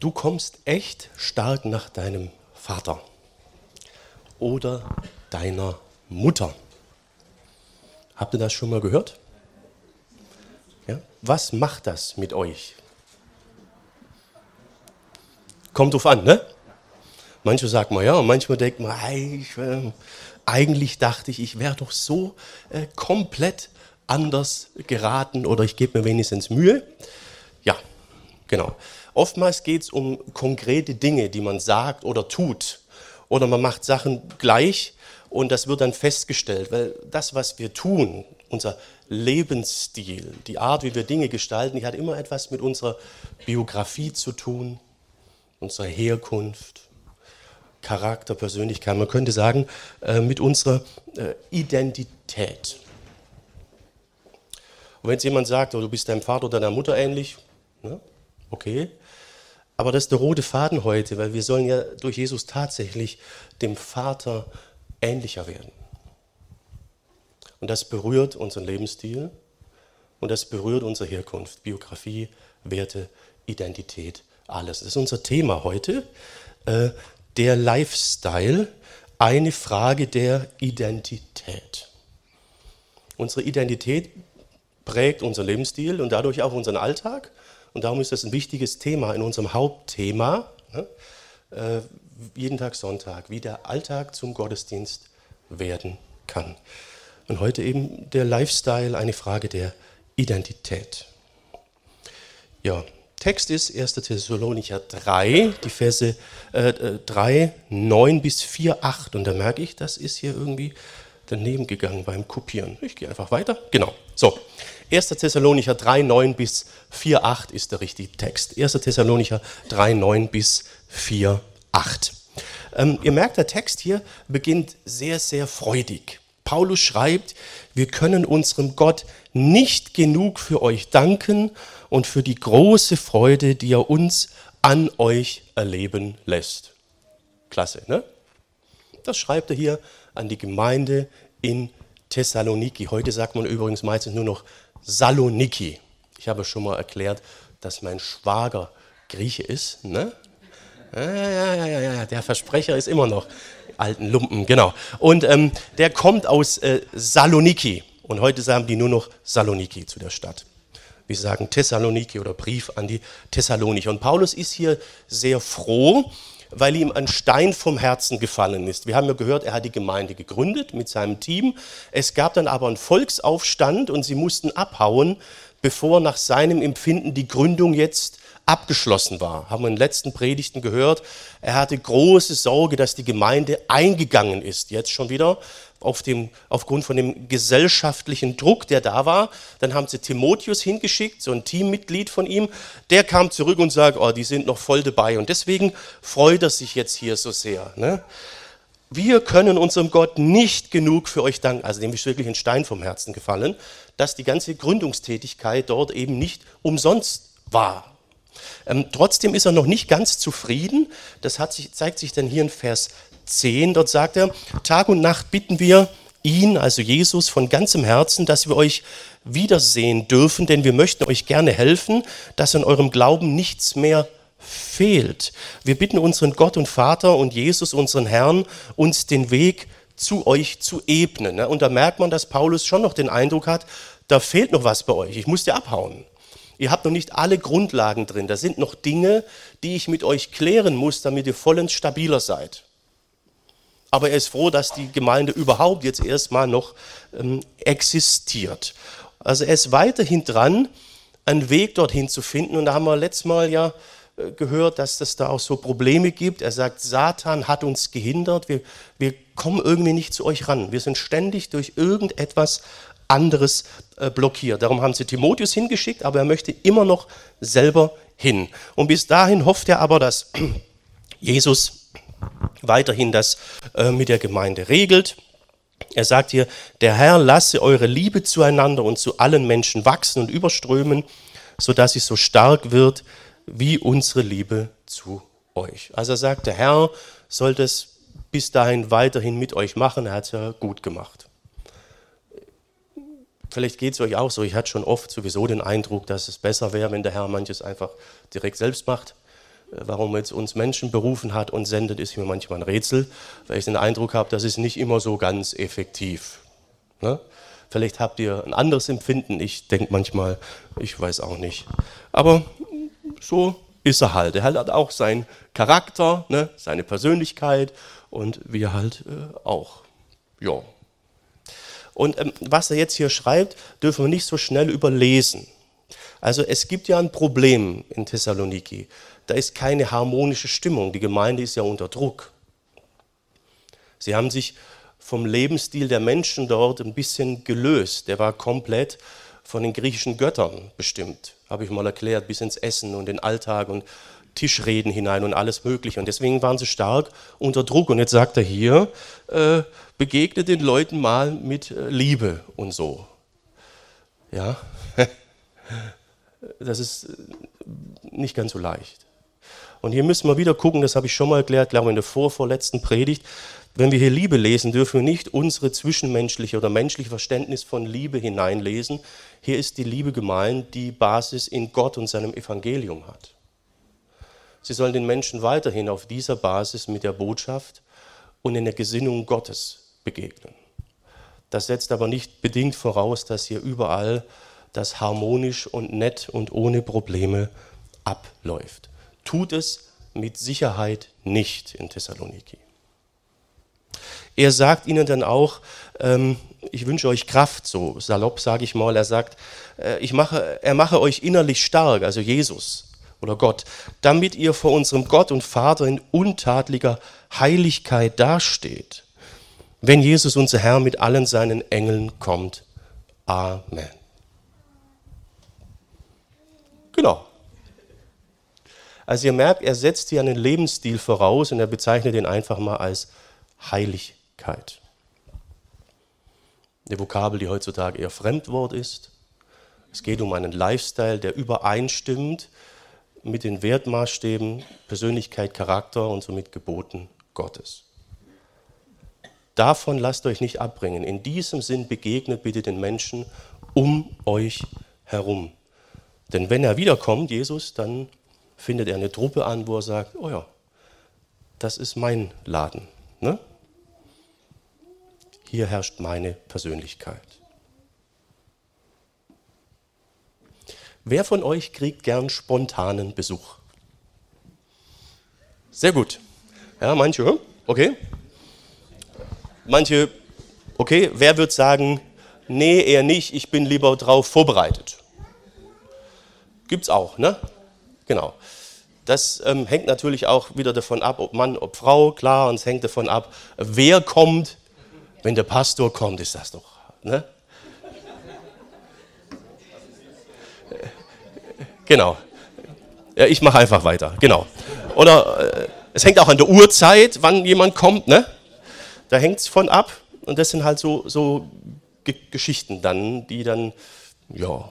Du kommst echt stark nach deinem Vater oder deiner Mutter. Habt ihr das schon mal gehört? Ja? Was macht das mit euch? Kommt drauf an, ne? Manche sagen mal ja, manchmal denkt man, ich, äh, eigentlich dachte ich, ich wäre doch so äh, komplett anders geraten oder ich gebe mir wenigstens Mühe. Ja, genau. Oftmals geht es um konkrete Dinge, die man sagt oder tut. Oder man macht Sachen gleich und das wird dann festgestellt, weil das, was wir tun, unser Lebensstil, die Art, wie wir Dinge gestalten, die hat immer etwas mit unserer Biografie zu tun, unserer Herkunft, Charakter, Persönlichkeit. Man könnte sagen, äh, mit unserer äh, Identität. Und wenn jetzt jemand sagt, oh, du bist deinem Vater oder deiner Mutter ähnlich, ne? okay. Aber das ist der rote Faden heute, weil wir sollen ja durch Jesus tatsächlich dem Vater ähnlicher werden. Und das berührt unseren Lebensstil und das berührt unsere Herkunft, Biografie, Werte, Identität, alles. Das ist unser Thema heute. Äh, der Lifestyle, eine Frage der Identität. Unsere Identität prägt unseren Lebensstil und dadurch auch unseren Alltag. Und darum ist das ein wichtiges Thema in unserem Hauptthema, ne? äh, jeden Tag Sonntag, wie der Alltag zum Gottesdienst werden kann. Und heute eben der Lifestyle, eine Frage der Identität. Ja, Text ist 1. Thessalonicher 3, die Verse äh, 3, 9 bis 4, 8. Und da merke ich, das ist hier irgendwie daneben gegangen beim Kopieren. Ich gehe einfach weiter. Genau. So, 1. Thessalonicher 3, 9 bis 4, 8 ist der richtige Text. 1. Thessalonicher 3, 9 bis 4, 8. Ähm, ihr merkt, der Text hier beginnt sehr, sehr freudig. Paulus schreibt, wir können unserem Gott nicht genug für euch danken und für die große Freude, die er uns an euch erleben lässt. Klasse, ne? Das schreibt er hier an die Gemeinde in Thessaloniki. Heute sagt man übrigens meistens nur noch Saloniki. Ich habe schon mal erklärt, dass mein Schwager Grieche ist. Ne? Ja, ja, ja, ja, ja, der Versprecher ist immer noch alten Lumpen, genau. Und ähm, der kommt aus äh, Saloniki. Und heute sagen die nur noch Saloniki zu der Stadt. Wir sagen Thessaloniki oder Brief an die Thessalonicher. Und Paulus ist hier sehr froh, weil ihm ein Stein vom Herzen gefallen ist. Wir haben ja gehört, er hat die Gemeinde gegründet mit seinem Team. Es gab dann aber einen Volksaufstand und sie mussten abhauen, bevor nach seinem Empfinden die Gründung jetzt abgeschlossen war. Haben wir in den letzten Predigten gehört. Er hatte große Sorge, dass die Gemeinde eingegangen ist, jetzt schon wieder, auf dem, aufgrund von dem gesellschaftlichen Druck, der da war. Dann haben sie Timotheus hingeschickt, so ein Teammitglied von ihm. Der kam zurück und sagt, oh, die sind noch voll dabei. Und deswegen freut er sich jetzt hier so sehr. Ne? Wir können unserem Gott nicht genug für euch danken, also dem ist wirklich ein Stein vom Herzen gefallen, dass die ganze Gründungstätigkeit dort eben nicht umsonst war. Ähm, trotzdem ist er noch nicht ganz zufrieden. Das sich, zeigt sich dann hier in Vers 10. Dort sagt er, Tag und Nacht bitten wir ihn, also Jesus, von ganzem Herzen, dass wir euch wiedersehen dürfen, denn wir möchten euch gerne helfen, dass in eurem Glauben nichts mehr fehlt. Wir bitten unseren Gott und Vater und Jesus, unseren Herrn, uns den Weg zu euch zu ebnen. Ne? Und da merkt man, dass Paulus schon noch den Eindruck hat, da fehlt noch was bei euch, ich muss dir abhauen. Ihr habt noch nicht alle Grundlagen drin, da sind noch Dinge, die ich mit euch klären muss, damit ihr vollends stabiler seid. Aber er ist froh, dass die Gemeinde überhaupt jetzt erstmal noch ähm, existiert. Also er ist weiterhin dran, einen Weg dorthin zu finden. Und da haben wir letztes Mal ja äh, gehört, dass es da auch so Probleme gibt. Er sagt, Satan hat uns gehindert, wir, wir kommen irgendwie nicht zu euch ran. Wir sind ständig durch irgendetwas anderes äh, blockiert. Darum haben sie Timotheus hingeschickt, aber er möchte immer noch selber hin. Und bis dahin hofft er aber, dass Jesus weiterhin das äh, mit der Gemeinde regelt. Er sagt hier, der Herr lasse eure Liebe zueinander und zu allen Menschen wachsen und überströmen, sodass sie so stark wird wie unsere Liebe zu euch. Also er sagt, der Herr soll das bis dahin weiterhin mit euch machen. Er hat es ja gut gemacht. Vielleicht geht es euch auch so. Ich hatte schon oft sowieso den Eindruck, dass es besser wäre, wenn der Herr manches einfach direkt selbst macht Warum jetzt uns Menschen berufen hat und sendet, ist mir manchmal ein Rätsel, weil ich den Eindruck habe, das ist nicht immer so ganz effektiv. Ne? Vielleicht habt ihr ein anderes Empfinden. Ich denke manchmal, ich weiß auch nicht. Aber so ist er halt. Er hat auch seinen Charakter, ne? seine Persönlichkeit und wir halt äh, auch. Ja. Und ähm, was er jetzt hier schreibt, dürfen wir nicht so schnell überlesen. Also es gibt ja ein Problem in Thessaloniki. Da ist keine harmonische Stimmung. Die Gemeinde ist ja unter Druck. Sie haben sich vom Lebensstil der Menschen dort ein bisschen gelöst. Der war komplett von den griechischen Göttern bestimmt, habe ich mal erklärt, bis ins Essen und den Alltag und Tischreden hinein und alles Mögliche. Und deswegen waren sie stark unter Druck. Und jetzt sagt er hier, äh, begegnet den Leuten mal mit äh, Liebe und so. Ja, das ist äh, nicht ganz so leicht. Und hier müssen wir wieder gucken, das habe ich schon mal erklärt, glaube ich, in der vorvorletzten Predigt. Wenn wir hier Liebe lesen, dürfen wir nicht unsere zwischenmenschliche oder menschliche Verständnis von Liebe hineinlesen. Hier ist die Liebe gemeint, die Basis in Gott und seinem Evangelium hat. Sie sollen den Menschen weiterhin auf dieser Basis mit der Botschaft und in der Gesinnung Gottes begegnen. Das setzt aber nicht bedingt voraus, dass hier überall das harmonisch und nett und ohne Probleme abläuft. Tut es mit Sicherheit nicht in Thessaloniki. Er sagt ihnen dann auch, ähm, ich wünsche euch Kraft, so salopp sage ich mal. Er sagt, äh, ich mache, er mache euch innerlich stark, also Jesus oder Gott, damit ihr vor unserem Gott und Vater in untadliger Heiligkeit dasteht, wenn Jesus unser Herr mit allen seinen Engeln kommt. Amen. Genau. Also ihr merkt, er setzt hier einen Lebensstil voraus und er bezeichnet ihn einfach mal als Heiligkeit. Eine Vokabel, die heutzutage eher Fremdwort ist. Es geht um einen Lifestyle, der übereinstimmt mit den Wertmaßstäben Persönlichkeit, Charakter und somit Geboten Gottes. Davon lasst euch nicht abbringen. In diesem Sinn begegnet bitte den Menschen um euch herum. Denn wenn er wiederkommt, Jesus, dann findet er eine Truppe an, wo er sagt, oh ja, das ist mein Laden. Ne? Hier herrscht meine Persönlichkeit. Wer von euch kriegt gern spontanen Besuch? Sehr gut. Ja, manche, okay. Manche, okay. Wer wird sagen, nee, eher nicht, ich bin lieber drauf vorbereitet? Gibt's auch, ne? Genau. Das ähm, hängt natürlich auch wieder davon ab, ob Mann, ob Frau, klar, und es hängt davon ab, wer kommt. Wenn der Pastor kommt, ist das doch, ne? Genau. Ja, ich mache einfach weiter. Genau. Oder äh, es hängt auch an der Uhrzeit, wann jemand kommt. Ne? Da hängt es von ab. Und das sind halt so, so Geschichten dann, die dann, ja.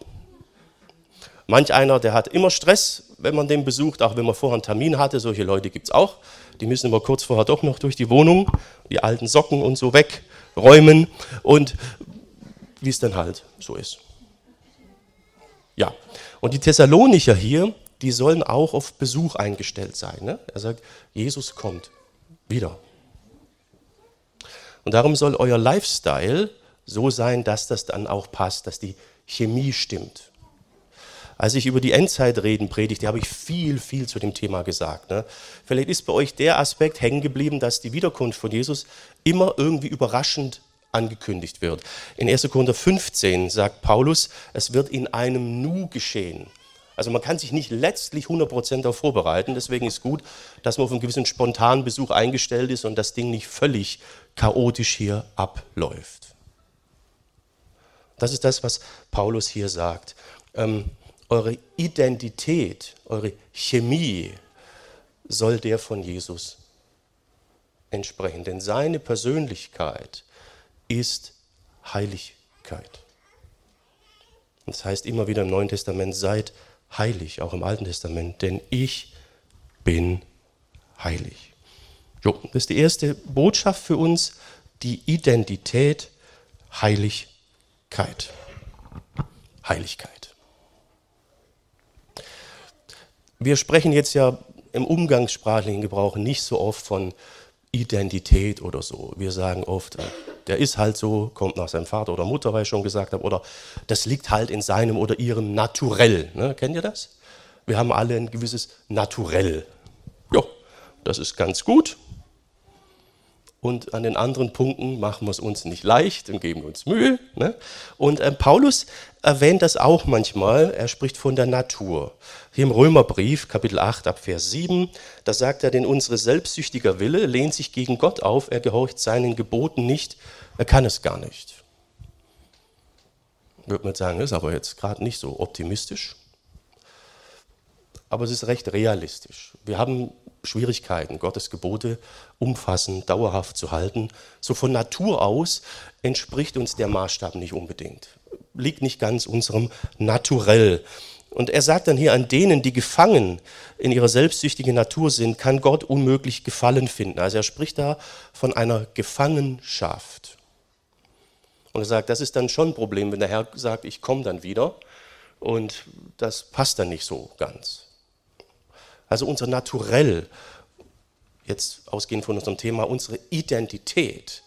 Manch einer, der hat immer Stress, wenn man den besucht, auch wenn man vorher einen Termin hatte. Solche Leute gibt es auch. Die müssen immer kurz vorher doch noch durch die Wohnung, die alten Socken und so wegräumen. Und wie es dann halt so ist. Ja, und die Thessalonicher hier, die sollen auch auf Besuch eingestellt sein. Ne? Er sagt, Jesus kommt wieder. Und darum soll euer Lifestyle so sein, dass das dann auch passt, dass die Chemie stimmt. Als ich über die Endzeit reden predigte, habe ich viel, viel zu dem Thema gesagt. Ne? Vielleicht ist bei euch der Aspekt hängen geblieben, dass die Wiederkunft von Jesus immer irgendwie überraschend angekündigt wird. In 1. Korinther 15 sagt Paulus, es wird in einem Nu geschehen. Also man kann sich nicht letztlich 100% darauf vorbereiten. Deswegen ist gut, dass man auf einen gewissen spontanen Besuch eingestellt ist und das Ding nicht völlig chaotisch hier abläuft. Das ist das, was Paulus hier sagt. Ähm, eure Identität, eure Chemie soll der von Jesus entsprechen. Denn seine Persönlichkeit ist Heiligkeit. Das heißt immer wieder im Neuen Testament, seid heilig, auch im Alten Testament, denn ich bin heilig. Jo, das ist die erste Botschaft für uns, die Identität Heiligkeit. Heiligkeit. Wir sprechen jetzt ja im umgangssprachlichen Gebrauch nicht so oft von Identität oder so. Wir sagen oft, äh, der ist halt so, kommt nach seinem Vater oder Mutter, weil ich schon gesagt habe, oder das liegt halt in seinem oder ihrem Naturell. Ne? Kennt ihr das? Wir haben alle ein gewisses Naturell. Ja, das ist ganz gut. Und an den anderen Punkten machen wir es uns nicht leicht und geben uns Mühe. Ne? Und äh, Paulus erwähnt das auch manchmal. Er spricht von der Natur. Hier im Römerbrief, Kapitel 8, ab Vers 7, da sagt er, denn unsere selbstsüchtiger Wille lehnt sich gegen Gott auf, er gehorcht seinen Geboten nicht, er kann es gar nicht. Würde man sagen, ist aber jetzt gerade nicht so optimistisch. Aber es ist recht realistisch. Wir haben Schwierigkeiten, Gottes Gebote umfassend, dauerhaft zu halten. So von Natur aus entspricht uns der Maßstab nicht unbedingt. Liegt nicht ganz unserem Naturell. Und er sagt dann hier, an denen, die gefangen in ihrer selbstsüchtigen Natur sind, kann Gott unmöglich Gefallen finden. Also er spricht da von einer Gefangenschaft. Und er sagt, das ist dann schon ein Problem, wenn der Herr sagt, ich komme dann wieder. Und das passt dann nicht so ganz. Also unser Naturell, jetzt ausgehend von unserem Thema, unsere Identität,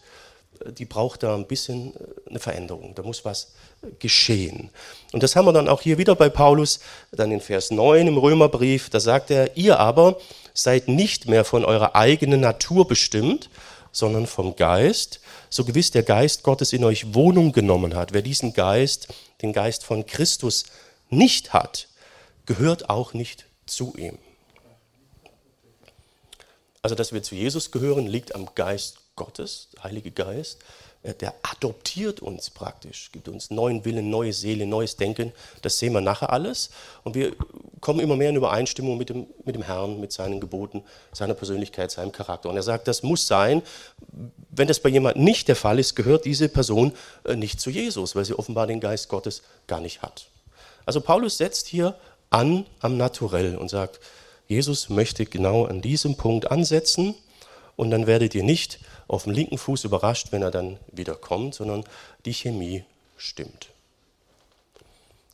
äh, die braucht da ein bisschen äh, eine Veränderung. Da muss was äh, geschehen. Und das haben wir dann auch hier wieder bei Paulus, dann in Vers 9 im Römerbrief. Da sagt er, ihr aber seid nicht mehr von eurer eigenen Natur bestimmt, sondern vom Geist, so gewiss der Geist Gottes in euch Wohnung genommen hat. Wer diesen Geist, den Geist von Christus, nicht hat, gehört auch nicht zu ihm. Also, dass wir zu Jesus gehören, liegt am Geist Gottes, Heilige Geist. Äh, der adoptiert uns praktisch, gibt uns neuen Willen, neue Seele, neues Denken. Das sehen wir nachher alles. Und wir kommen immer mehr in Übereinstimmung mit dem, mit dem Herrn, mit seinen Geboten, seiner Persönlichkeit, seinem Charakter. Und er sagt, das muss sein. Wenn das bei jemandem nicht der Fall ist, gehört diese Person äh, nicht zu Jesus, weil sie offenbar den Geist Gottes gar nicht hat. Also Paulus setzt hier an am Naturell und sagt, Jesus möchte genau an diesem Punkt ansetzen und dann werdet ihr nicht auf dem linken Fuß überrascht, wenn er dann wieder kommt, sondern die Chemie stimmt.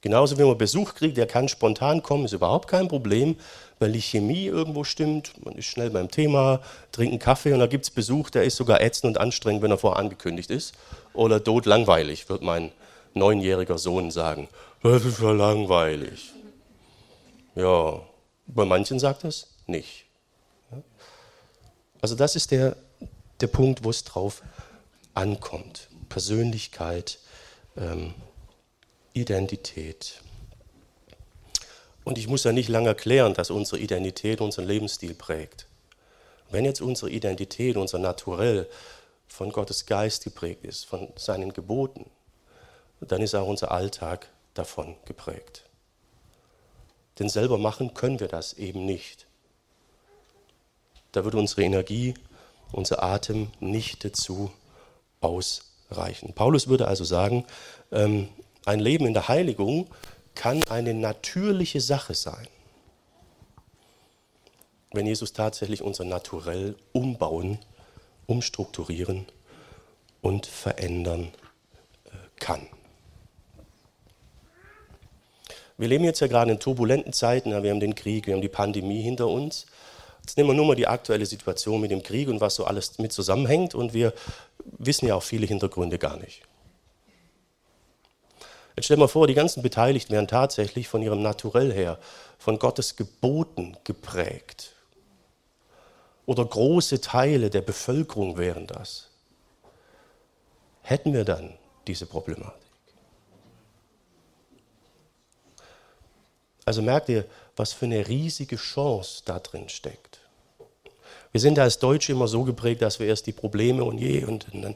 Genauso wie man Besuch kriegt, der kann spontan kommen, ist überhaupt kein Problem, weil die Chemie irgendwo stimmt. Man ist schnell beim Thema, trinkt einen Kaffee und da gibt es Besuch, der ist sogar ätzend und anstrengend, wenn er vorher angekündigt ist. Oder tot langweilig, wird mein neunjähriger Sohn sagen. Das ist ja langweilig. Ja, bei manchen sagt das nicht. Also das ist der, der Punkt, wo es drauf ankommt. Persönlichkeit, ähm, Identität. Und ich muss ja nicht lange erklären, dass unsere Identität unseren Lebensstil prägt. Wenn jetzt unsere Identität, unser Naturell von Gottes Geist geprägt ist, von seinen Geboten, dann ist auch unser Alltag davon geprägt. Denn selber machen können wir das eben nicht. Da würde unsere Energie, unser Atem nicht dazu ausreichen. Paulus würde also sagen, ähm, ein Leben in der Heiligung kann eine natürliche Sache sein, wenn Jesus tatsächlich unser Naturell umbauen, umstrukturieren und verändern äh, kann. Wir leben jetzt ja gerade in turbulenten Zeiten. Wir haben den Krieg, wir haben die Pandemie hinter uns. Jetzt nehmen wir nur mal die aktuelle Situation mit dem Krieg und was so alles mit zusammenhängt. Und wir wissen ja auch viele Hintergründe gar nicht. Jetzt stellen wir vor, die ganzen Beteiligten wären tatsächlich von ihrem Naturell her, von Gottes Geboten geprägt. Oder große Teile der Bevölkerung wären das. Hätten wir dann diese Problematik? Also merkt ihr, was für eine riesige Chance da drin steckt. Wir sind als Deutsche immer so geprägt, dass wir erst die Probleme und je und dann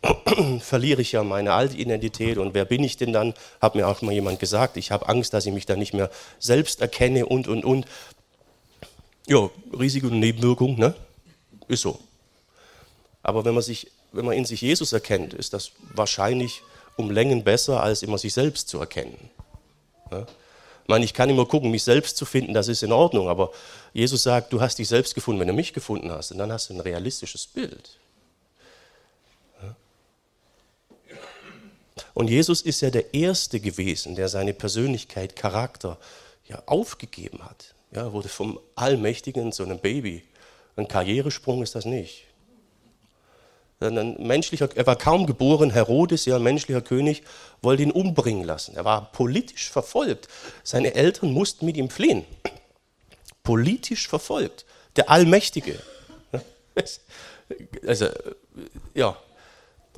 verliere ich ja meine alte Identität und wer bin ich denn dann? Hat mir auch mal jemand gesagt, ich habe Angst, dass ich mich da nicht mehr selbst erkenne und und und. Ja, Risiko und Nebenwirkung, ne? Ist so. Aber wenn man, sich, wenn man in sich Jesus erkennt, ist das wahrscheinlich um Längen besser, als immer sich selbst zu erkennen. Ja? Ich meine, ich kann immer gucken, mich selbst zu finden, das ist in Ordnung, aber Jesus sagt, du hast dich selbst gefunden, wenn du mich gefunden hast, und dann hast du ein realistisches Bild. Und Jesus ist ja der Erste gewesen, der seine Persönlichkeit, Charakter ja, aufgegeben hat. Ja, wurde vom Allmächtigen zu einem Baby. Ein Karrieresprung ist das nicht. Ein menschlicher, er war kaum geboren, Herodes, ja, ein menschlicher König, wollte ihn umbringen lassen. Er war politisch verfolgt. Seine Eltern mussten mit ihm fliehen. Politisch verfolgt. Der Allmächtige. Also, ja.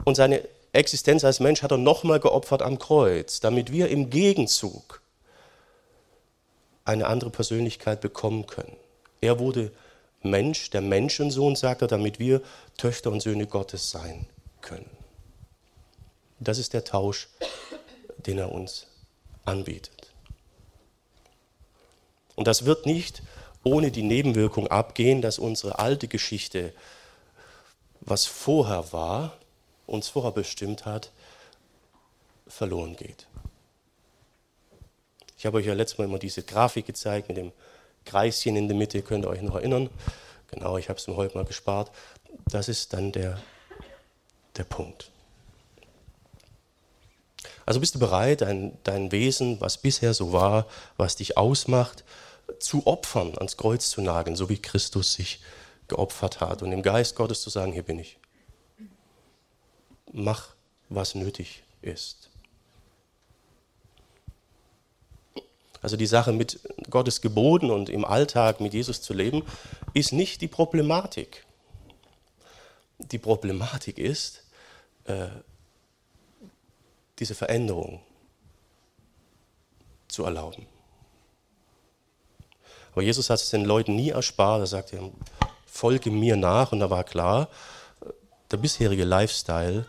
Und seine Existenz als Mensch hat er nochmal geopfert am Kreuz, damit wir im Gegenzug eine andere Persönlichkeit bekommen können. Er wurde Mensch, der Menschensohn, sagt er, damit wir Töchter und Söhne Gottes sein können. Das ist der Tausch, den er uns anbietet. Und das wird nicht ohne die Nebenwirkung abgehen, dass unsere alte Geschichte, was vorher war, uns vorher bestimmt hat, verloren geht. Ich habe euch ja letztes Mal immer diese Grafik gezeigt mit dem Kreischen in der Mitte, könnt ihr euch noch erinnern. Genau, ich habe es mir heute mal gespart. Das ist dann der, der Punkt. Also bist du bereit, dein, dein Wesen, was bisher so war, was dich ausmacht, zu opfern, ans Kreuz zu nageln, so wie Christus sich geopfert hat und im Geist Gottes zu sagen, hier bin ich. Mach, was nötig ist. Also die Sache mit Gottes Geboten und im Alltag mit Jesus zu leben, ist nicht die Problematik. Die Problematik ist äh, diese Veränderung zu erlauben. Aber Jesus hat es den Leuten nie erspart. Er sagte, folge mir nach. Und da war klar, der bisherige Lifestyle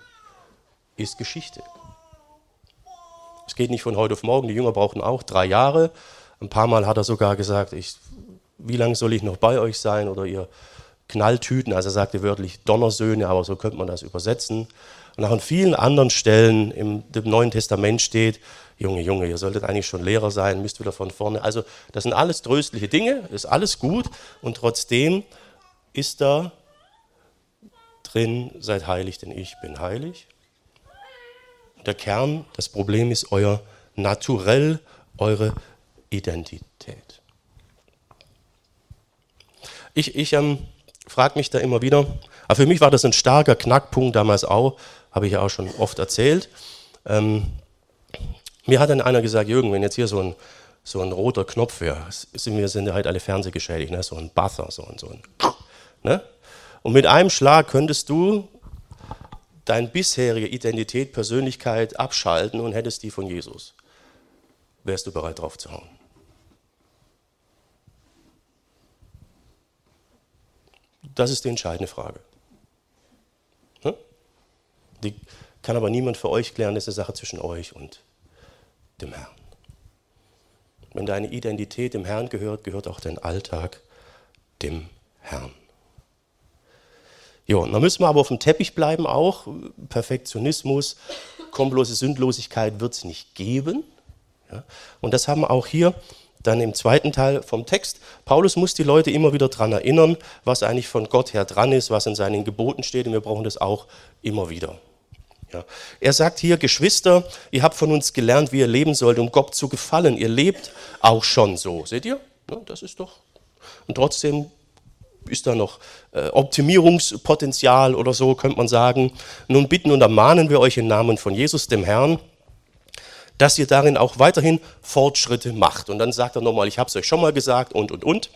ist Geschichte. Geht nicht von heute auf morgen. Die Jünger brauchen auch drei Jahre. Ein paar Mal hat er sogar gesagt, ich, wie lange soll ich noch bei euch sein? Oder ihr Knalltüten, also er sagte wörtlich Donnersöhne, aber so könnte man das übersetzen. Und auch an vielen anderen Stellen im, im Neuen Testament steht, Junge, Junge, ihr solltet eigentlich schon Lehrer sein, müsst wieder von vorne. Also das sind alles tröstliche Dinge, ist alles gut und trotzdem ist da drin, seid heilig, denn ich bin heilig der Kern, das Problem ist euer Naturell, eure Identität. Ich, ich ähm, frage mich da immer wieder, aber für mich war das ein starker Knackpunkt damals auch, habe ich ja auch schon oft erzählt. Ähm, mir hat dann einer gesagt, Jürgen, wenn jetzt hier so ein, so ein roter Knopf wäre, sind wir sind halt alle fernsehgeschädigt, ne? so ein Buzzer, so ein, so ein ne? Und mit einem Schlag könntest du deine bisherige Identität, Persönlichkeit abschalten und hättest die von Jesus. Wärst du bereit drauf zu hauen? Das ist die entscheidende Frage. Hm? Die kann aber niemand für euch klären, das ist eine Sache zwischen euch und dem Herrn. Wenn deine Identität dem Herrn gehört, gehört auch dein Alltag dem Herrn. Ja, dann müssen wir aber auf dem Teppich bleiben auch. Perfektionismus, komplose Sündlosigkeit wird es nicht geben. Ja, und das haben wir auch hier dann im zweiten Teil vom Text. Paulus muss die Leute immer wieder daran erinnern, was eigentlich von Gott her dran ist, was in seinen Geboten steht. Und wir brauchen das auch immer wieder. Ja. Er sagt hier, Geschwister, ihr habt von uns gelernt, wie ihr leben sollt, um Gott zu gefallen. Ihr lebt auch schon so. Seht ihr? Ja, das ist doch. Und trotzdem ist da noch äh, Optimierungspotenzial oder so, könnte man sagen. Nun bitten und ermahnen wir euch im Namen von Jesus, dem Herrn, dass ihr darin auch weiterhin Fortschritte macht. Und dann sagt er nochmal, ich habe es euch schon mal gesagt und, und, und.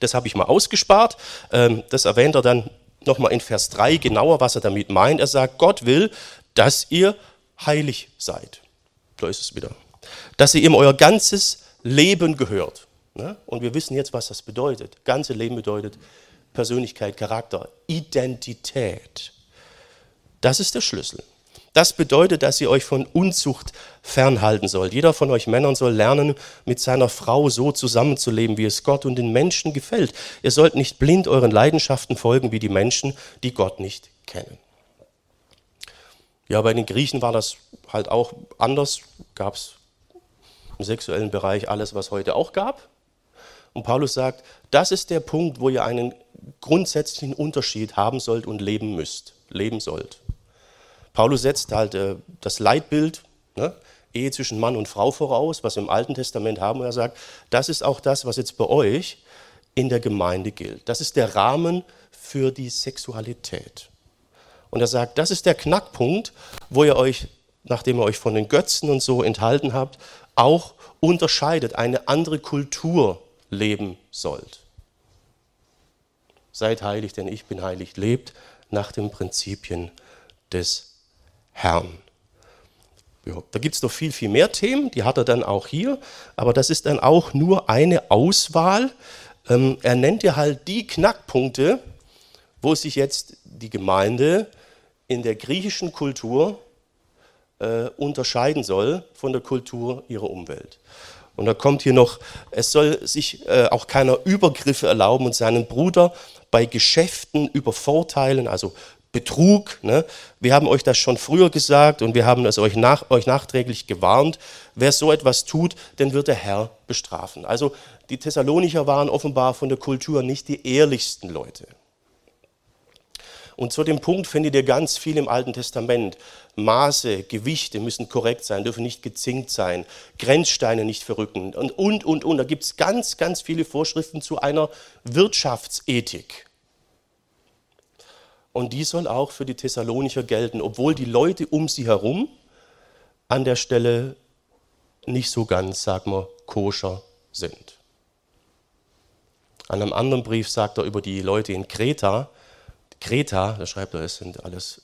Das habe ich mal ausgespart. Ähm, das erwähnt er dann nochmal in Vers 3 genauer, was er damit meint. Er sagt, Gott will, dass ihr heilig seid. Da ist es wieder. Dass ihr ihm euer ganzes Leben gehört. Ne? Und wir wissen jetzt, was das bedeutet. Ganze Leben bedeutet Persönlichkeit, Charakter, Identität. Das ist der Schlüssel. Das bedeutet, dass ihr euch von Unzucht fernhalten sollt. Jeder von euch Männern soll lernen, mit seiner Frau so zusammenzuleben, wie es Gott und den Menschen gefällt. Ihr sollt nicht blind euren Leidenschaften folgen wie die Menschen, die Gott nicht kennen. Ja, bei den Griechen war das halt auch anders. Gab es im sexuellen Bereich alles, was heute auch gab. Und Paulus sagt, das ist der Punkt, wo ihr einen grundsätzlichen Unterschied haben sollt und leben müsst, leben sollt. Paulus setzt halt äh, das Leitbild ne, Ehe zwischen Mann und Frau voraus, was wir im Alten Testament haben. Und er sagt, das ist auch das, was jetzt bei euch in der Gemeinde gilt. Das ist der Rahmen für die Sexualität. Und er sagt, das ist der Knackpunkt, wo ihr euch, nachdem ihr euch von den Götzen und so enthalten habt, auch unterscheidet, eine andere Kultur leben sollt. Seid heilig, denn ich bin heilig. Lebt nach den Prinzipien des Herrn. Ja, da gibt es noch viel, viel mehr Themen, die hat er dann auch hier, aber das ist dann auch nur eine Auswahl. Ähm, er nennt ja halt die Knackpunkte, wo sich jetzt die Gemeinde in der griechischen Kultur äh, unterscheiden soll von der Kultur ihrer Umwelt. Und da kommt hier noch, es soll sich äh, auch keiner Übergriffe erlauben und seinen Bruder bei Geschäften übervorteilen, also Betrug. Ne? Wir haben euch das schon früher gesagt und wir haben es euch, nach, euch nachträglich gewarnt. Wer so etwas tut, den wird der Herr bestrafen. Also die Thessalonicher waren offenbar von der Kultur nicht die ehrlichsten Leute. Und zu dem Punkt findet ihr ganz viel im Alten Testament. Maße, Gewichte müssen korrekt sein, dürfen nicht gezinkt sein, Grenzsteine nicht verrücken und, und, und, und. Da gibt es ganz, ganz viele Vorschriften zu einer Wirtschaftsethik. Und die soll auch für die Thessalonicher gelten, obwohl die Leute um sie herum an der Stelle nicht so ganz, sag mal, koscher sind. An einem anderen Brief sagt er über die Leute in Kreta, Kreta, da schreibt er, es sind alles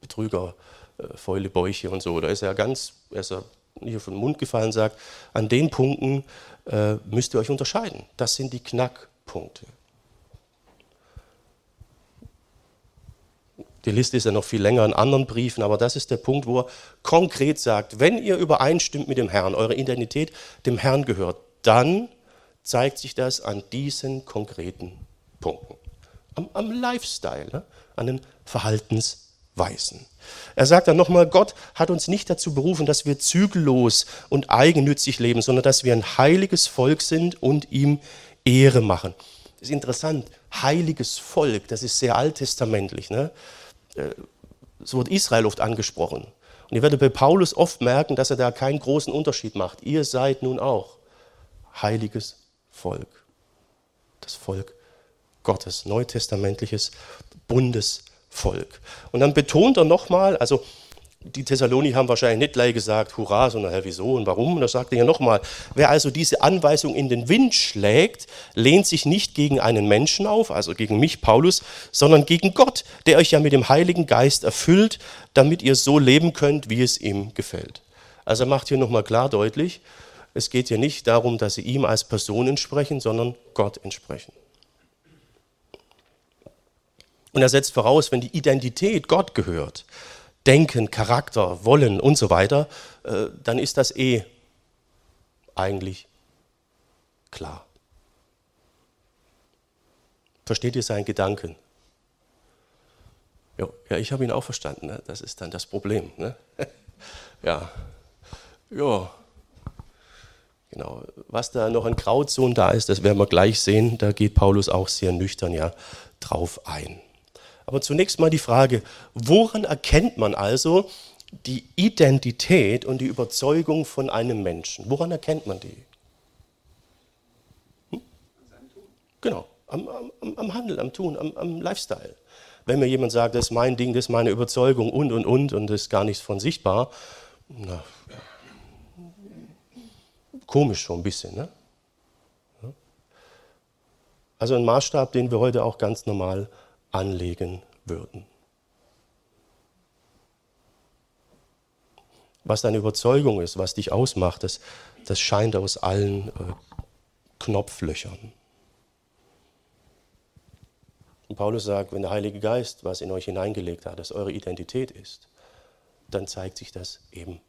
Betrüger, äh, Fäule, Bäuche und so. Da ist er ganz, er ist er auf den Mund gefallen, sagt, an den Punkten äh, müsst ihr euch unterscheiden. Das sind die Knackpunkte. Die Liste ist ja noch viel länger in anderen Briefen, aber das ist der Punkt, wo er konkret sagt, wenn ihr übereinstimmt mit dem Herrn, eure Identität dem Herrn gehört, dann zeigt sich das an diesen konkreten Punkten. Am, am Lifestyle, ne? an den Verhaltensweisen. Er sagt dann nochmal, Gott hat uns nicht dazu berufen, dass wir zügellos und eigennützig leben, sondern dass wir ein heiliges Volk sind und ihm Ehre machen. Das ist interessant, heiliges Volk, das ist sehr alttestamentlich. Ne? Äh, so wird Israel oft angesprochen. Und ihr werdet bei Paulus oft merken, dass er da keinen großen Unterschied macht. Ihr seid nun auch heiliges Volk. Das Volk Gottes, neutestamentliches Bundesvolk. Und dann betont er nochmal, also die Thessalonicher haben wahrscheinlich nicht gleich gesagt, hurra, sondern Herr, wieso und warum? Und da sagt er ja nochmal, wer also diese Anweisung in den Wind schlägt, lehnt sich nicht gegen einen Menschen auf, also gegen mich, Paulus, sondern gegen Gott, der euch ja mit dem Heiligen Geist erfüllt, damit ihr so leben könnt, wie es ihm gefällt. Also er macht hier nochmal klar deutlich, es geht hier nicht darum, dass sie ihm als Person entsprechen, sondern Gott entsprechen. Und er setzt voraus, wenn die Identität Gott gehört, Denken, Charakter, Wollen und so weiter, äh, dann ist das eh eigentlich klar. Versteht ihr seinen Gedanken? Ja, ich habe ihn auch verstanden. Ne? Das ist dann das Problem. Ne? ja, ja. Genau. Was da noch an Grauzone da ist, das werden wir gleich sehen. Da geht Paulus auch sehr nüchtern ja drauf ein. Aber zunächst mal die Frage, woran erkennt man also die Identität und die Überzeugung von einem Menschen? Woran erkennt man die? Hm? Genau, am, am, am, Handel, am Tun, am, am Lifestyle. Wenn mir jemand sagt, das ist mein Ding, das ist meine Überzeugung und, und, und, und das ist gar nichts von sichtbar, na, komisch schon ein bisschen. Ne? Also ein Maßstab, den wir heute auch ganz normal anlegen würden. Was deine Überzeugung ist, was dich ausmacht, das, das scheint aus allen äh, Knopflöchern. Und Paulus sagt, wenn der Heilige Geist was in euch hineingelegt hat, das eure Identität ist, dann zeigt sich das eben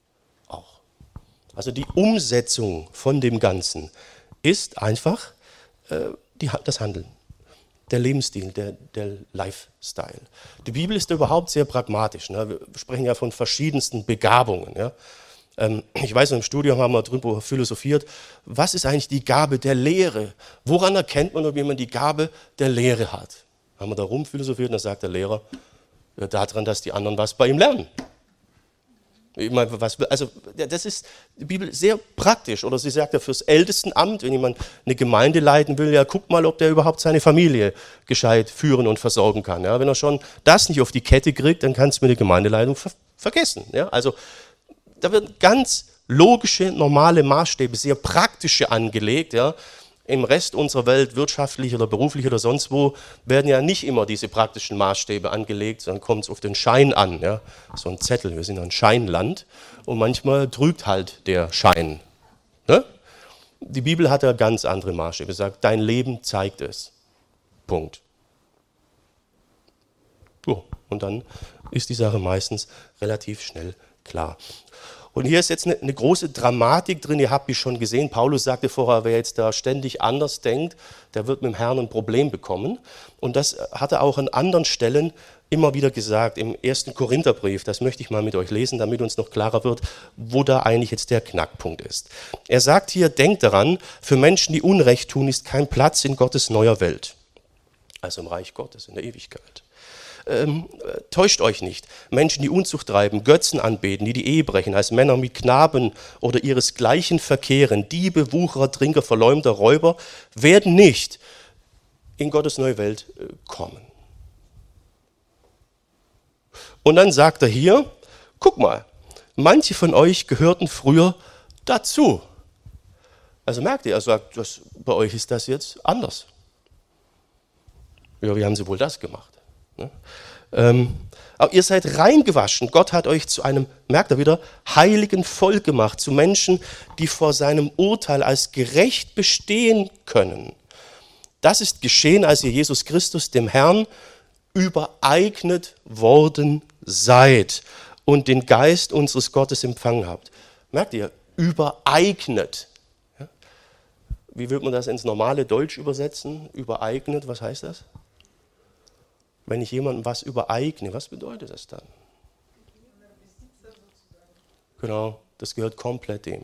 auch. Also die Umsetzung von dem Ganzen ist einfach äh, die, das Handeln der Lebensstil, der, der Lifestyle. Die Bibel ist überhaupt sehr pragmatisch. Ne? Wir sprechen ja von verschiedensten Begabungen. Ja? Ähm, ich weiß, im Studium haben wir darüber philosophiert, was ist eigentlich die Gabe der Lehre? Woran erkennt man, ob jemand die Gabe der Lehre hat? Haben wir da rum philosophiert und dann sagt der Lehrer, daran, dass die anderen was bei ihm lernen. Ich meine, was, also das ist die Bibel sehr praktisch. Oder sie sagt ja fürs Ältestenamt, wenn jemand eine Gemeinde leiten will, ja guck mal, ob der überhaupt seine Familie gescheit führen und versorgen kann. Ja, wenn er schon das nicht auf die Kette kriegt, dann kannst du mit der Gemeindeleitung ver vergessen. Ja, also da werden ganz logische, normale Maßstäbe, sehr praktische angelegt. Ja. Im Rest unserer Welt, wirtschaftlich oder beruflich oder sonst wo, werden ja nicht immer diese praktischen Maßstäbe angelegt, sondern kommt es auf den Schein an. Ja. So ein Zettel, wir sind ein Scheinland und manchmal trügt halt der Schein. Ne? Die Bibel hat ja ganz andere Maßstäbe. Sagt, dein Leben zeigt es. Punkt. So, und dann ist die Sache meistens relativ schnell klar. Und hier ist jetzt eine, eine, große Dramatik drin, ihr habt mich schon gesehen. Paulus sagte vorher, wer jetzt da ständig anders denkt, der wird mit dem Herrn ein Problem bekommen. Und das hat er auch an anderen Stellen immer wieder gesagt, im ersten Korintherbrief. Das möchte ich mal mit euch lesen, damit uns noch klarer wird, wo da eigentlich jetzt der Knackpunkt ist. Er sagt hier, denkt daran, für Menschen, die Unrecht tun, ist kein Platz in Gottes neuer Welt. Also im Reich Gottes, in der Ewigkeit ähm, täuscht euch nicht. Menschen, die Unzucht treiben, Götzen anbeten, die die Ehe brechen, als Männer mit Knaben oder ihresgleichen verkehren, Diebe, Wucherer, Trinker, Verleumder, Räuber, werden nicht in Gottes neue Welt äh, kommen. Und dann sagt er hier, guck mal, manche von euch gehörten früher dazu. Also merkt ihr, er sagt, das, bei euch ist das jetzt anders. Ja, wie haben sie wohl das gemacht? Ne? Ähm, aber ihr seid reingewaschen. Gott hat euch zu einem, merkt er wieder, heiligen Volk gemacht, zu Menschen, die vor seinem Urteil als gerecht bestehen können. Das ist geschehen, als ihr Jesus Christus, dem Herrn, übereignet worden seid und den Geist unseres Gottes empfangen habt. Merkt ihr, übereignet. Wie würde man das ins normale Deutsch übersetzen? Übereignet, was heißt das? Wenn ich jemandem was übereigne, was bedeutet das dann? Genau, das gehört komplett dem.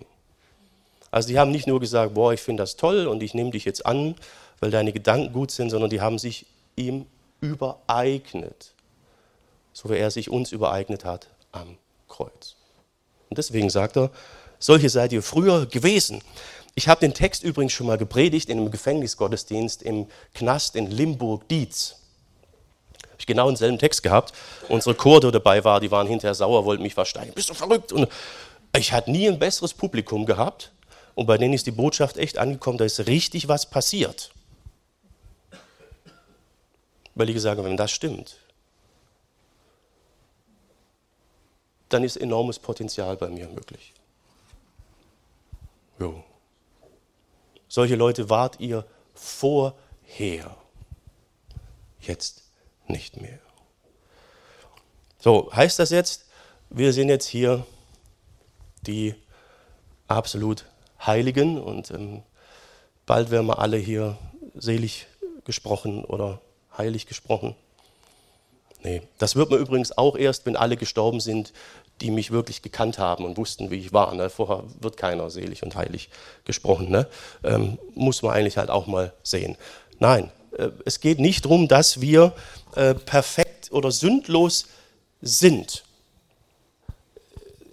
Also die haben nicht nur gesagt, boah, ich finde das toll und ich nehme dich jetzt an, weil deine Gedanken gut sind, sondern die haben sich ihm übereignet, so wie er sich uns übereignet hat am Kreuz. Und deswegen sagt er, solche seid ihr früher gewesen. Ich habe den Text übrigens schon mal gepredigt in einem Gefängnisgottesdienst im Knast in Limburg-Dietz ich genau denselben Text gehabt. Unsere der dabei war, die waren hinterher sauer, wollten mich versteigen. Bist du verrückt? Und ich hatte nie ein besseres Publikum gehabt. Und bei denen ist die Botschaft echt angekommen, da ist richtig was passiert. Weil gesagt haben, wenn das stimmt, dann ist enormes Potenzial bei mir möglich. Jo. Solche Leute wart ihr vorher. Jetzt nicht mehr. So, heißt das jetzt, wir sind jetzt hier die absolut Heiligen und ähm, bald werden wir alle hier selig gesprochen oder heilig gesprochen? Nee, das wird man übrigens auch erst, wenn alle gestorben sind, die mich wirklich gekannt haben und wussten, wie ich war. Ne? Vorher wird keiner selig und heilig gesprochen. Ne? Ähm, muss man eigentlich halt auch mal sehen. Nein, es geht nicht darum, dass wir äh, perfekt oder sündlos sind.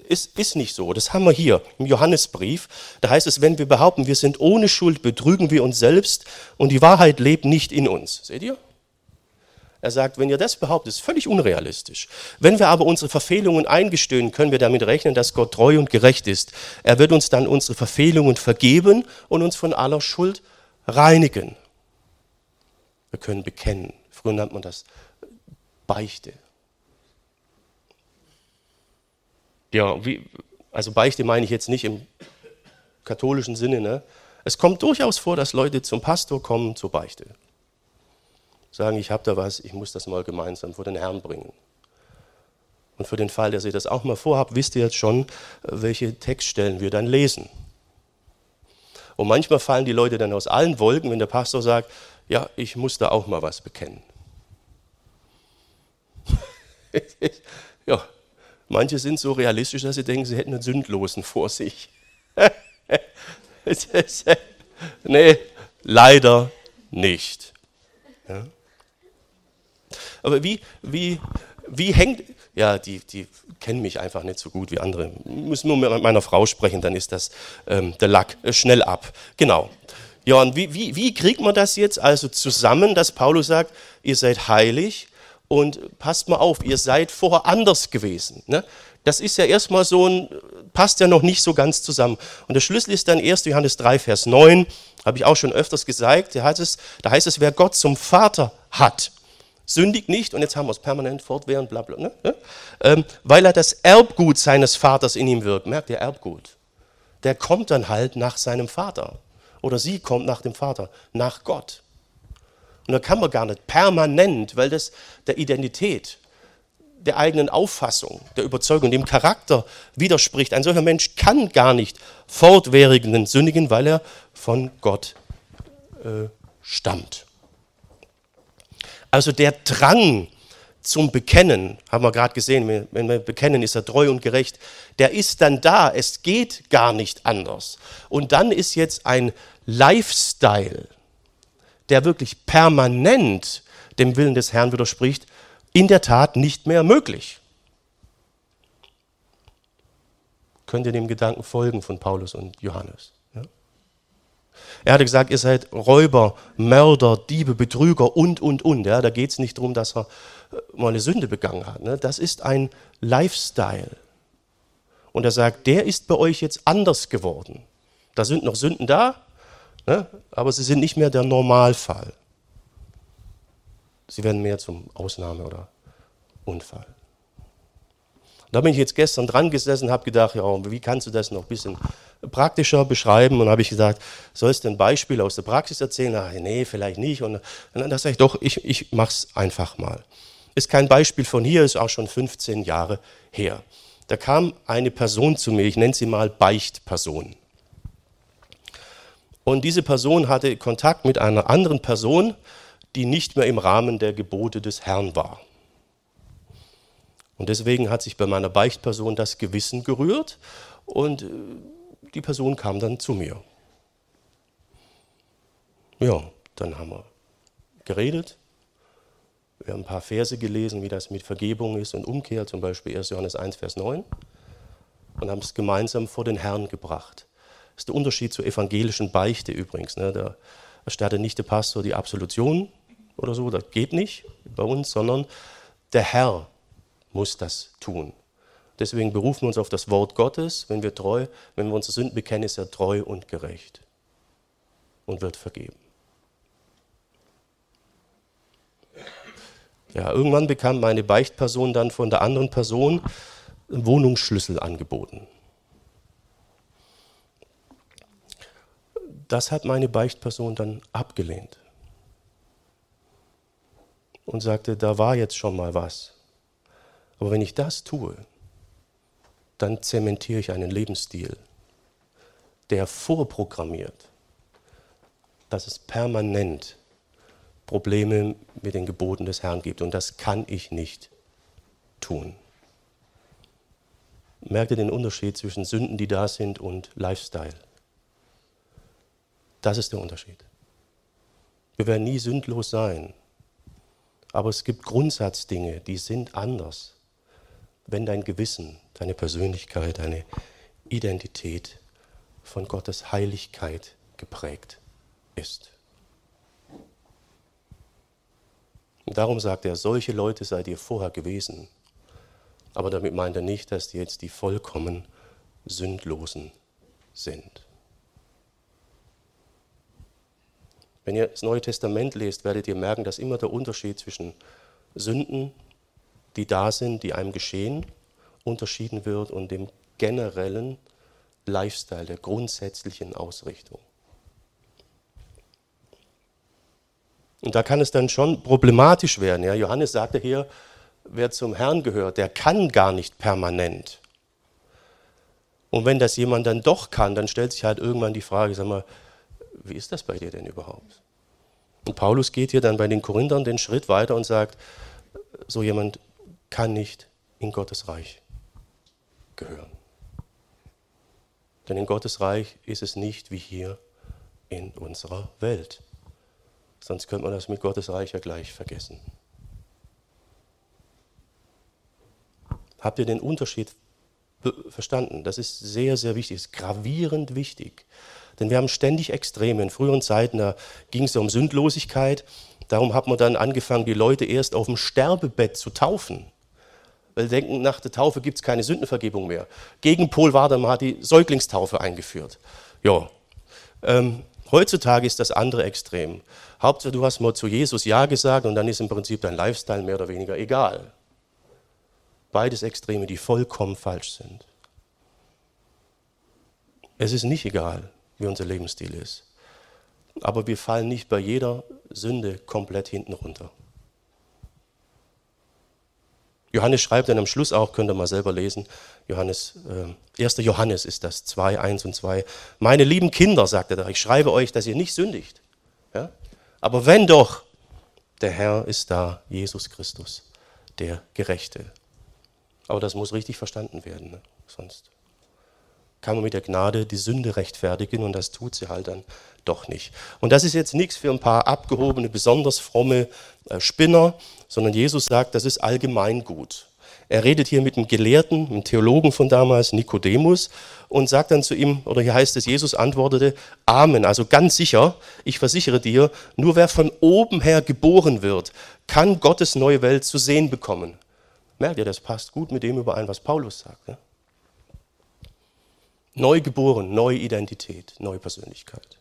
Ist, ist nicht so. Das haben wir hier im Johannesbrief. Da heißt es, wenn wir behaupten, wir sind ohne Schuld, betrügen wir uns selbst und die Wahrheit lebt nicht in uns. Seht ihr? Er sagt, wenn ihr das behauptet, ist völlig unrealistisch. Wenn wir aber unsere Verfehlungen eingestehen, können wir damit rechnen, dass Gott treu und gerecht ist. Er wird uns dann unsere Verfehlungen vergeben und uns von aller Schuld reinigen. Wir können bekennen. Früher nennt man das Beichte. Ja, wie, also Beichte meine ich jetzt nicht im katholischen Sinne. Ne? Es kommt durchaus vor, dass Leute zum Pastor kommen zur Beichte. Sagen, ich habe da was, ich muss das mal gemeinsam vor den Herrn bringen. Und für den Fall, dass ihr das auch mal vorhabt, wisst ihr jetzt schon, welche Textstellen wir dann lesen. Und manchmal fallen die Leute dann aus allen Wolken, wenn der Pastor sagt, ja, ich muss da auch mal was bekennen. ja, manche sind so realistisch, dass sie denken, sie hätten einen Sündlosen vor sich. nee, leider nicht. Ja. Aber wie, wie, wie hängt, ja, die, die kennen mich einfach nicht so gut wie andere. Müssen nur mit meiner Frau sprechen, dann ist das ähm, der Lack äh, schnell ab. Genau. Ja, und wie, wie, wie kriegt man das jetzt also zusammen, dass Paulus sagt, ihr seid heilig und passt mal auf, ihr seid vorher anders gewesen. Ne? Das ist ja erstmal so ein, passt ja noch nicht so ganz zusammen. Und der Schlüssel ist dann 1. Johannes 3, Vers 9, habe ich auch schon öfters gesagt, da heißt es, da heißt es wer Gott zum Vater hat, sündigt nicht, und jetzt haben wir es permanent fortwährend, bla bla, ne? ähm, weil er das Erbgut seines Vaters in ihm wirkt. Merkt ihr, Erbgut? Der kommt dann halt nach seinem Vater. Oder sie kommt nach dem Vater, nach Gott. Und da kann man gar nicht permanent, weil das der Identität, der eigenen Auffassung, der Überzeugung, dem Charakter widerspricht. Ein solcher Mensch kann gar nicht fortwährenden sündigen, weil er von Gott äh, stammt. Also der Drang zum Bekennen, haben wir gerade gesehen, wenn wir bekennen, ist er treu und gerecht, der ist dann da, es geht gar nicht anders. Und dann ist jetzt ein Lifestyle, der wirklich permanent dem Willen des Herrn widerspricht, in der Tat nicht mehr möglich. Könnt ihr dem Gedanken folgen von Paulus und Johannes? Er hatte gesagt, ihr seid Räuber, Mörder, Diebe, Betrüger und, und, und. Ja? Da geht es nicht darum, dass er mal eine Sünde begangen hat. Ne? Das ist ein Lifestyle. Und er sagt, der ist bei euch jetzt anders geworden. Da sind noch Sünden da, ne? aber sie sind nicht mehr der Normalfall. Sie werden mehr zum Ausnahme oder Unfall. Da bin ich jetzt gestern dran gesessen und habe gedacht, ja, wie kannst du das noch ein bisschen praktischer beschreiben? Und habe ich gesagt, sollst du ein Beispiel aus der Praxis erzählen? Ach, nee, vielleicht nicht. Und dann sage ich, doch, ich, ich mache es einfach mal. Ist kein Beispiel von hier, ist auch schon 15 Jahre her. Da kam eine Person zu mir, ich nenne sie mal Beichtperson. Und diese Person hatte Kontakt mit einer anderen Person, die nicht mehr im Rahmen der Gebote des Herrn war. Und deswegen hat sich bei meiner Beichtperson das Gewissen gerührt und äh, die Person kam dann zu mir. Ja, dann haben wir geredet. Wir haben ein paar Verse gelesen, wie das mit Vergebung ist und Umkehr, zum Beispiel 1. Johannes 1, Vers 9, und haben es gemeinsam vor den Herrn gebracht. Das ist der Unterschied zur evangelischen Beichte übrigens. Ne? Da erstattet nicht der Pastor die Absolution, oder so, das geht nicht bei uns, sondern der Herr muss das tun. Deswegen berufen wir uns auf das Wort Gottes, wenn wir treu, wenn wir unsere Sünden bekennen, ist er treu und gerecht und wird vergeben. Ja, irgendwann bekam meine Beichtperson dann von der anderen Person einen Wohnungsschlüssel angeboten. Das hat meine Beichtperson dann abgelehnt und sagte, da war jetzt schon mal was. Aber wenn ich das tue, dann zementiere ich einen Lebensstil, der vorprogrammiert, dass es permanent Probleme mit den Geboten des Herrn gibt. Und das kann ich nicht tun. Merkt ihr den Unterschied zwischen Sünden, die da sind, und Lifestyle? Das ist der Unterschied. Wir werden nie sündlos sein, aber es gibt Grundsatzdinge, die sind anders, wenn dein Gewissen, deine Persönlichkeit, deine Identität von Gottes Heiligkeit geprägt ist. Und darum sagt er, solche Leute seid ihr vorher gewesen. Aber damit meint er nicht, dass die jetzt die vollkommen Sündlosen sind. Wenn ihr das Neue Testament lest, werdet ihr merken, dass immer der Unterschied zwischen Sünden, die da sind, die einem geschehen, unterschieden wird und dem generellen Lifestyle, der grundsätzlichen Ausrichtung. Und da kann es dann schon problematisch werden. Ja, Johannes sagte hier, wer zum Herrn gehört, der kann gar nicht permanent. Und wenn das jemand dann doch kann, dann stellt sich halt irgendwann die Frage, sag mal, wie ist das bei dir denn überhaupt? Und Paulus geht hier dann bei den Korinthern den Schritt weiter und sagt, so jemand kann nicht in Gottes Reich gehören. Denn in Gottes Reich ist es nicht wie hier in unserer Welt. Sonst könnte man das mit Gottes Reich ja gleich vergessen. Habt ihr den Unterschied verstanden? Das ist sehr, sehr wichtig, ist gravierend wichtig. Denn wir haben ständig Extreme. In früheren Zeiten, da ging es um Sündlosigkeit. Darum hat man dann angefangen, die Leute erst auf dem Sterbebett zu taufen. Weil sie denken, nach der Taufe gibt es keine Sündenvergebung mehr. Gegenpol war dann, man hat die Säuglingstaufe eingeführt. Ja. Ähm, heutzutage ist das andere Extrem. Hauptsache, du hast mal zu Jesus Ja gesagt und dann ist im Prinzip dein Lifestyle mehr oder weniger egal. Beides Extreme, die vollkommen falsch sind. Es ist nicht egal, wie unser Lebensstil ist. Aber wir fallen nicht bei jeder Sünde komplett hinten runter. Johannes schreibt dann am Schluss auch, könnt ihr mal selber lesen, Johannes, äh, 1. Johannes ist das, 2, 1 und 2. Meine lieben Kinder, sagt er da, ich schreibe euch, dass ihr nicht sündigt. Ja? Aber wenn doch, der Herr ist da, Jesus Christus, der Gerechte. Aber das muss richtig verstanden werden, ne? sonst kann man mit der Gnade die Sünde rechtfertigen und das tut sie halt dann doch nicht. Und das ist jetzt nichts für ein paar abgehobene, besonders fromme äh, Spinner, sondern Jesus sagt, das ist allgemeingut. Er redet hier mit einem Gelehrten, einem Theologen von damals, Nikodemus, und sagt dann zu ihm, oder hier heißt es, Jesus antwortete, Amen, also ganz sicher, ich versichere dir, nur wer von oben her geboren wird, kann Gottes neue Welt zu sehen bekommen. Merkt ihr, das passt gut mit dem überein, was Paulus sagt. Ne? Neu geboren, neue Identität, neue Persönlichkeit.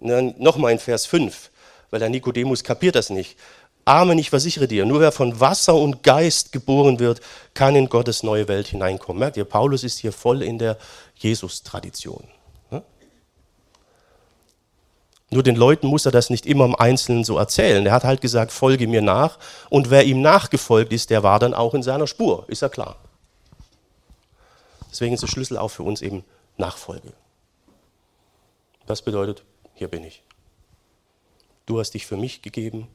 Nochmal in Vers 5, weil der Nikodemus kapiert das nicht. Amen, ich versichere dir, nur wer von Wasser und Geist geboren wird, kann in Gottes neue Welt hineinkommen. Merkt ihr, Paulus ist hier voll in der Jesus-Tradition. Nur den Leuten muss er das nicht immer im Einzelnen so erzählen. Er hat halt gesagt, folge mir nach. Und wer ihm nachgefolgt ist, der war dann auch in seiner Spur, ist ja klar. Deswegen ist der Schlüssel auch für uns eben Nachfolge. Das bedeutet, hier bin ich. Du hast dich für mich gegeben,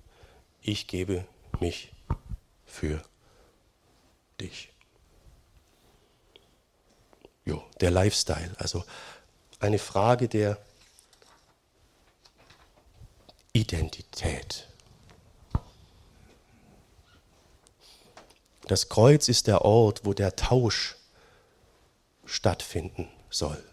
ich gebe mich für dich. Jo, der Lifestyle, also eine Frage der Identität. Das Kreuz ist der Ort, wo der Tausch stattfinden soll.